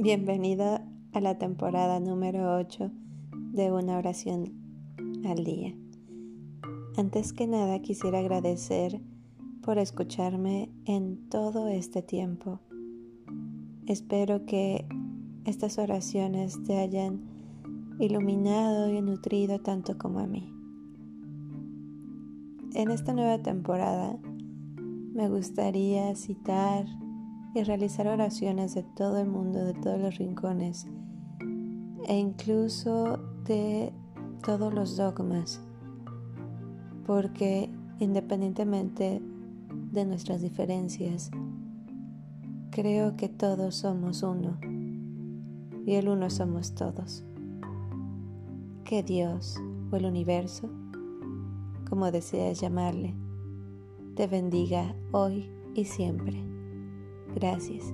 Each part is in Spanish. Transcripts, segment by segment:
bienvenido a la temporada número 8 de una oración al día. Antes que nada quisiera agradecer por escucharme en todo este tiempo. Espero que estas oraciones te hayan iluminado y nutrido tanto como a mí. En esta nueva temporada me gustaría citar y realizar oraciones de todo el mundo, de todos los rincones e incluso de todos los dogmas, porque independientemente de nuestras diferencias, creo que todos somos uno y el uno somos todos. Que Dios o el universo, como deseas llamarle, te bendiga hoy y siempre. Gracias.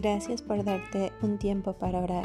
Gracias por darte un tiempo para orar